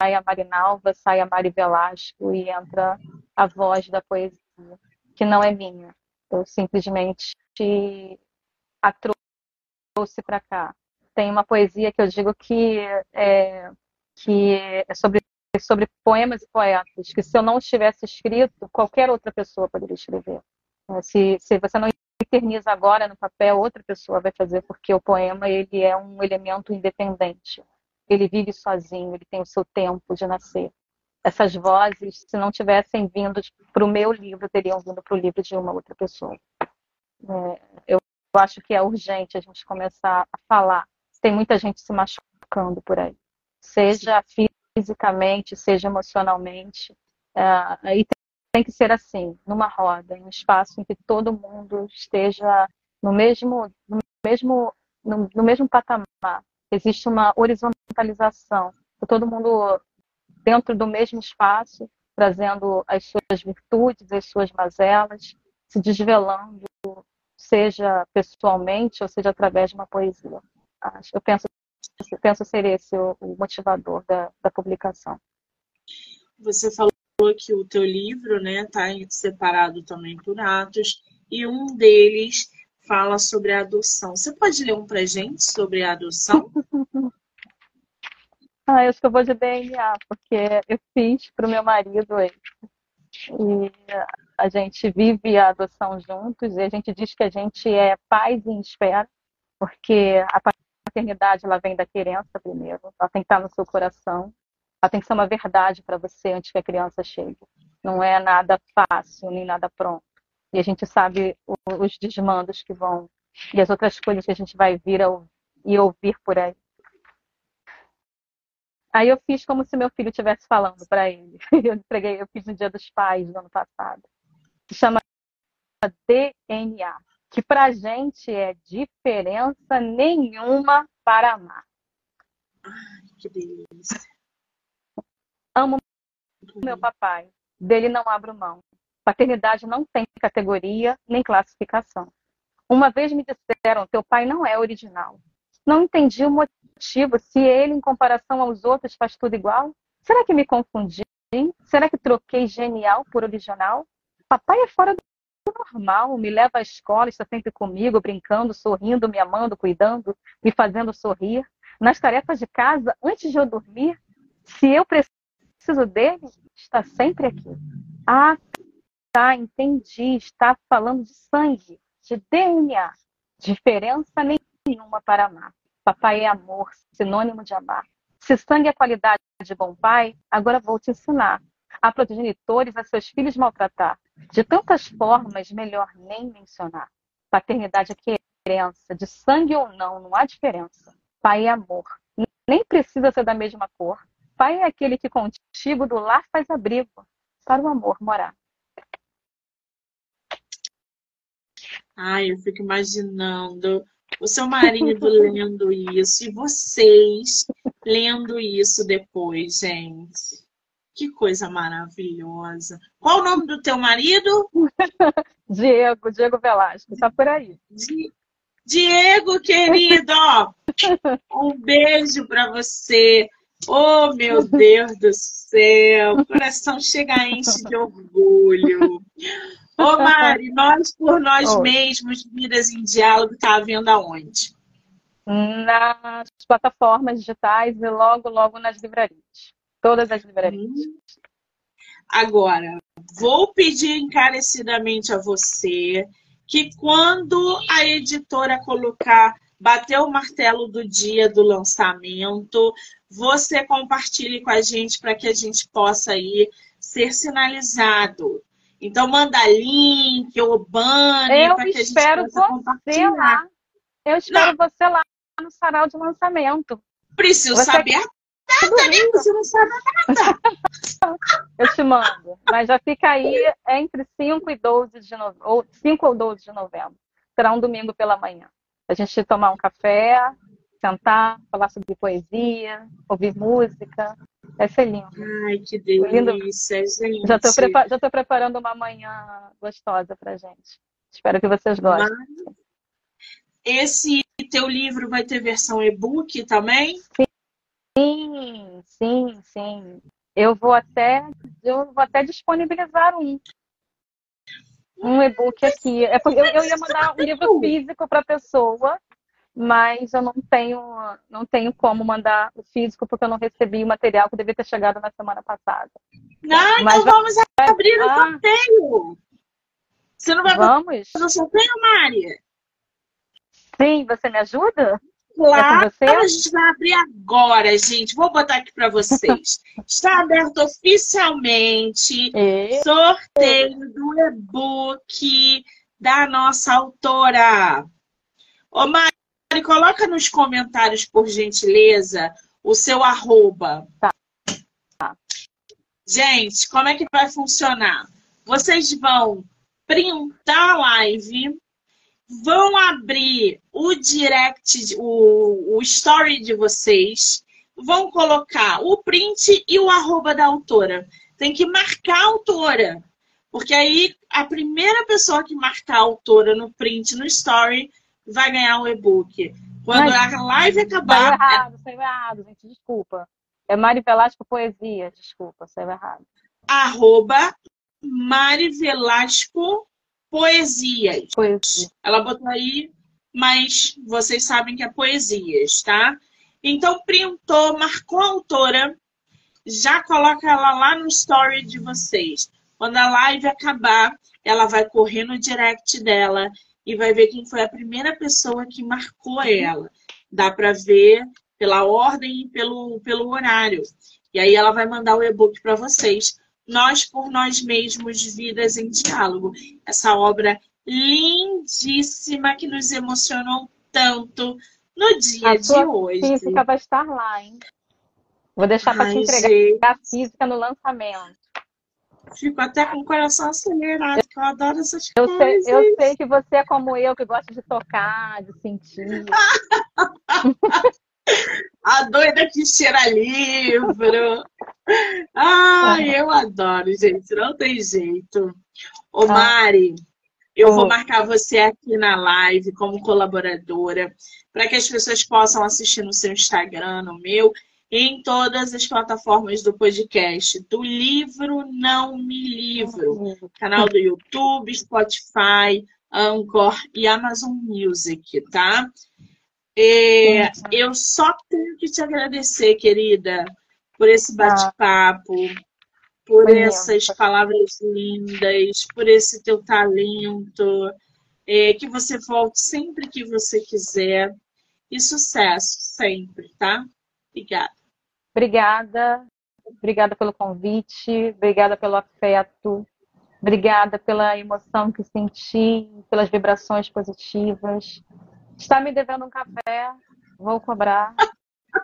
sai a Marinalva, sai a Mari Velasco e entra a voz da poesia, que não é minha. Eu simplesmente a trouxe para cá. Tem uma poesia que eu digo que é, que é sobre sobre poemas e poetas, que se eu não tivesse escrito, qualquer outra pessoa poderia escrever. É, se, se você não eterniza agora no papel, outra pessoa vai fazer, porque o poema ele é um elemento independente. Ele vive sozinho, ele tem o seu tempo de nascer. Essas vozes, se não tivessem vindo para o meu livro, teriam vindo para o livro de uma outra pessoa. É, eu acho que é urgente a gente começar a falar. Tem muita gente se machucando por aí. Seja fisicamente, seja emocionalmente. É, e tem que ser assim, numa roda, em um espaço em que todo mundo esteja no mesmo, no mesmo, no, no mesmo patamar. Existe uma horizontalização, todo mundo dentro do mesmo espaço, trazendo as suas virtudes, as suas mazelas, se desvelando, seja pessoalmente ou seja através de uma poesia. Eu penso eu penso ser esse o, o motivador da, da publicação. Você falou que o teu livro está né, tá separado também por atos, e um deles fala sobre a adoção. Você pode ler um pra gente sobre a adoção? ah, eu acho que eu vou de DNA, porque eu fiz pro meu marido e a gente vive a adoção juntos e a gente diz que a gente é pais em espera, porque a paternidade ela vem da querença primeiro, ela tem que estar no seu coração, ela tem que ser uma verdade para você antes que a criança chegue. Não é nada fácil nem nada pronto. E a gente sabe os desmandos que vão e as outras coisas que a gente vai vir e ouvir por aí. Aí eu fiz como se meu filho estivesse falando para ele. Eu entreguei, eu fiz no Dia dos Pais do ano passado. Se chama DNA, que pra gente é diferença nenhuma para amar. Ai, que delícia. Amo meu papai. Dele não abro mão. Paternidade não tem categoria nem classificação. Uma vez me disseram: teu pai não é original. Não entendi o motivo, se ele, em comparação aos outros, faz tudo igual. Será que me confundi? Será que troquei genial por original? Papai é fora do normal, me leva à escola, está sempre comigo, brincando, sorrindo, me amando, cuidando, me fazendo sorrir. Nas tarefas de casa, antes de eu dormir, se eu preciso dele, está sempre aqui. Ah, tá, entendi. Está falando de sangue, de DNA. Diferença nenhuma para amar. Papai é amor, sinônimo de amar. Se sangue é qualidade de bom pai, agora vou te ensinar. Há progenitores a seus filhos maltratar. De tantas formas, melhor nem mencionar. Paternidade é querença, de sangue ou não, não há diferença. Pai é amor, nem precisa ser da mesma cor. Pai é aquele que contigo do lar faz abrigo, para o amor morar. Ai, eu fico imaginando o seu marido lendo isso e vocês lendo isso depois, gente. Que coisa maravilhosa. Qual o nome do teu marido? Diego, Diego Velasco, tá por aí. Diego, querido, um beijo para você. Oh, meu Deus do céu, o coração chega a enche de orgulho. Ô, Mari, nós por nós Oi. mesmos, Vidas em Diálogo, tá vendo aonde? Nas plataformas digitais e logo, logo nas livrarias. Todas as livrarias. Hum. Agora, vou pedir encarecidamente a você que quando a editora colocar, bater o martelo do dia do lançamento, você compartilhe com a gente para que a gente possa aí ser sinalizado. Então, manda link ou banner para que a gente possa compartilhar. Lá. Eu espero não. você lá no sarau de lançamento. Preciso você... saber a data, né? Você não sabe a data. Eu te mando. Mas já fica aí entre 5 e 12 de novembro. Ou 5 ou 12 de novembro. Será um domingo pela manhã. A gente tomar um café, sentar, falar sobre poesia, ouvir música. Vai ser lindo. Ai, que delícia, lindo. gente. Já estou prepa já preparando uma manhã gostosa para gente. Espero que vocês gostem. Mas esse teu livro vai ter versão e-book também? Sim, sim, sim. Eu vou até, eu vou até disponibilizar um. Um e-book aqui. É eu, eu ia mandar um livro físico para a pessoa, mas eu não tenho, não tenho como mandar o físico porque eu não recebi o material que devia ter chegado na semana passada. Não, mas então vamos vai... abrir o ah. sorteio. Você não vai vamos. fazer o sorteio, Mari? Sim, você me ajuda? É você? a gente vai abrir agora, gente. Vou botar aqui para vocês. Está aberto oficialmente e... sorteio do e-book da nossa autora. Ô, Mari, coloca nos comentários, por gentileza, o seu arroba. Tá. Gente, como é que vai funcionar? Vocês vão printar a live, vão abrir o direct, o, o story de vocês, vão colocar o print e o arroba da autora. Tem que marcar a autora. Porque aí a primeira pessoa que marcar a autora no print, no story, vai ganhar o e-book. Quando Mas, a live acabar. Saiu errado, saiu errado, gente, desculpa. É Mari Velasco Poesia, desculpa, saiu errado. Arroba Mari Velasco poesias. Poesia. Ela botou aí, mas vocês sabem que é poesias, tá? Então, printou, marcou a autora, já coloca ela lá no story de vocês. Quando a live acabar, ela vai correr no direct dela e vai ver quem foi a primeira pessoa que marcou ela. Dá para ver pela ordem e pelo, pelo horário. E aí ela vai mandar o e-book para vocês. Nós por Nós Mesmos, Vidas em Diálogo. Essa obra lindíssima que nos emocionou tanto no dia a de hoje. física vai estar lá, hein? Vou deixar para te entregar gente. a física no lançamento. Fico até com o coração acelerado, que eu adoro essas Eu sei, coisas. eu sei que você é como eu, que gosta de tocar, de sentir. A doida que cheira livro. Ai, eu adoro, gente. Não tem jeito. Ô, Ah. Mari, eu vou marcar você aqui na live como colaboradora para que as pessoas possam assistir no seu Instagram, no meu, em todas as plataformas do podcast, do livro Não Me Livro. Canal do YouTube, Spotify, Anchor e Amazon Music, tá? É, eu só tenho que te agradecer, querida, por esse bate-papo, por Foi essas mesmo. palavras lindas, por esse teu talento. É, que você volte sempre que você quiser. E sucesso sempre, tá? Obrigada. Obrigada. Obrigada pelo convite, obrigada pelo afeto, obrigada pela emoção que senti, pelas vibrações positivas. Está me devendo um café, vou cobrar.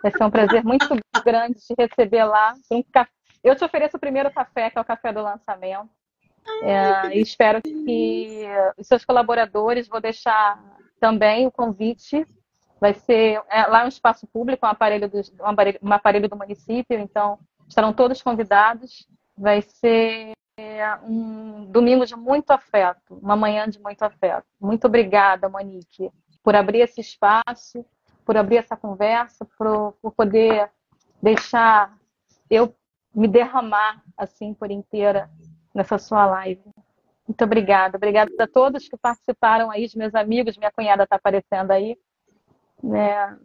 Vai ser um prazer muito grande te receber lá. Um ca- Eu te ofereço o primeiro café, que é o café do lançamento. É, e espero que os seus colaboradores, vou deixar também o convite. Vai ser é, lá um espaço público, um aparelho, do, um, aparelho, um aparelho do município, então estarão todos convidados. Vai ser é, um domingo de muito afeto, uma manhã de muito afeto. Muito obrigada, Monique, por abrir esse espaço, por abrir essa conversa, por, por poder deixar eu me derramar assim por inteira nessa sua live. Muito obrigada. Obrigada a todos que participaram aí, meus amigos, minha cunhada está aparecendo aí. Né?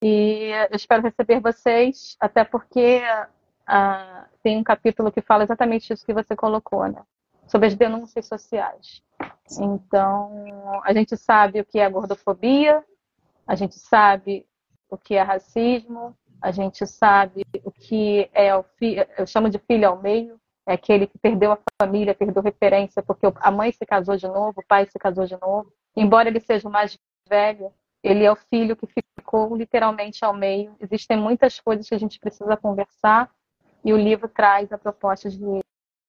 E eu espero receber vocês, até porque ah, tem um capítulo que fala exatamente isso que você colocou, né? Sobre as denúncias sociais. Então, a gente sabe o que é gordofobia, a gente sabe o que é racismo, a gente sabe o que é o filho, eu chamo de filho ao meio, é aquele que perdeu a família, perdeu referência, porque a mãe se casou de novo, o pai se casou de novo. Embora ele seja o mais velho, ele é o filho que ficou literalmente ao meio. Existem muitas coisas que a gente precisa conversar e o livro traz a proposta de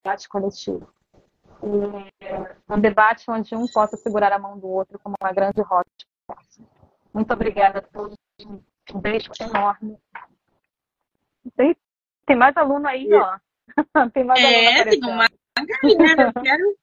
debate coletivo. E um debate onde um possa segurar a mão do outro como uma grande roda de conversa. Muito obrigada a todos. Um beijo enorme. Tem, tem mais aluno aí, ó. tem mais É, aluno tem uma galera. Eu quero,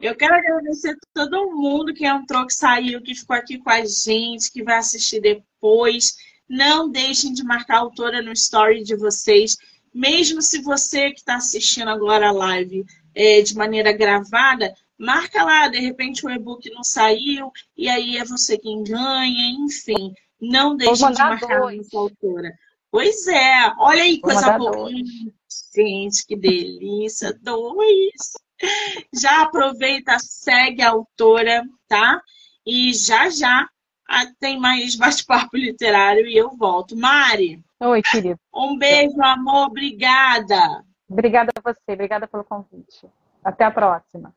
eu quero agradecer a todo mundo que entrou, que saiu, que ficou aqui com a gente, que vai assistir depois. Não deixem de marcar a autora no story de vocês. Mesmo se você que está assistindo agora a live é, de maneira gravada, marca lá, de repente o e-book não saiu, e aí é você quem ganha, enfim. Não deixem de marcar a nossa autora. Pois é, olha aí, Vou coisa boa. dois. Gente, que delícia, dois. Já aproveita, segue a autora, tá? E já já ah, tem mais bate-papo literário e eu volto. Mari, Oi, querido. um beijo, amor, obrigada. Obrigada a você, obrigada pelo convite. Até a próxima.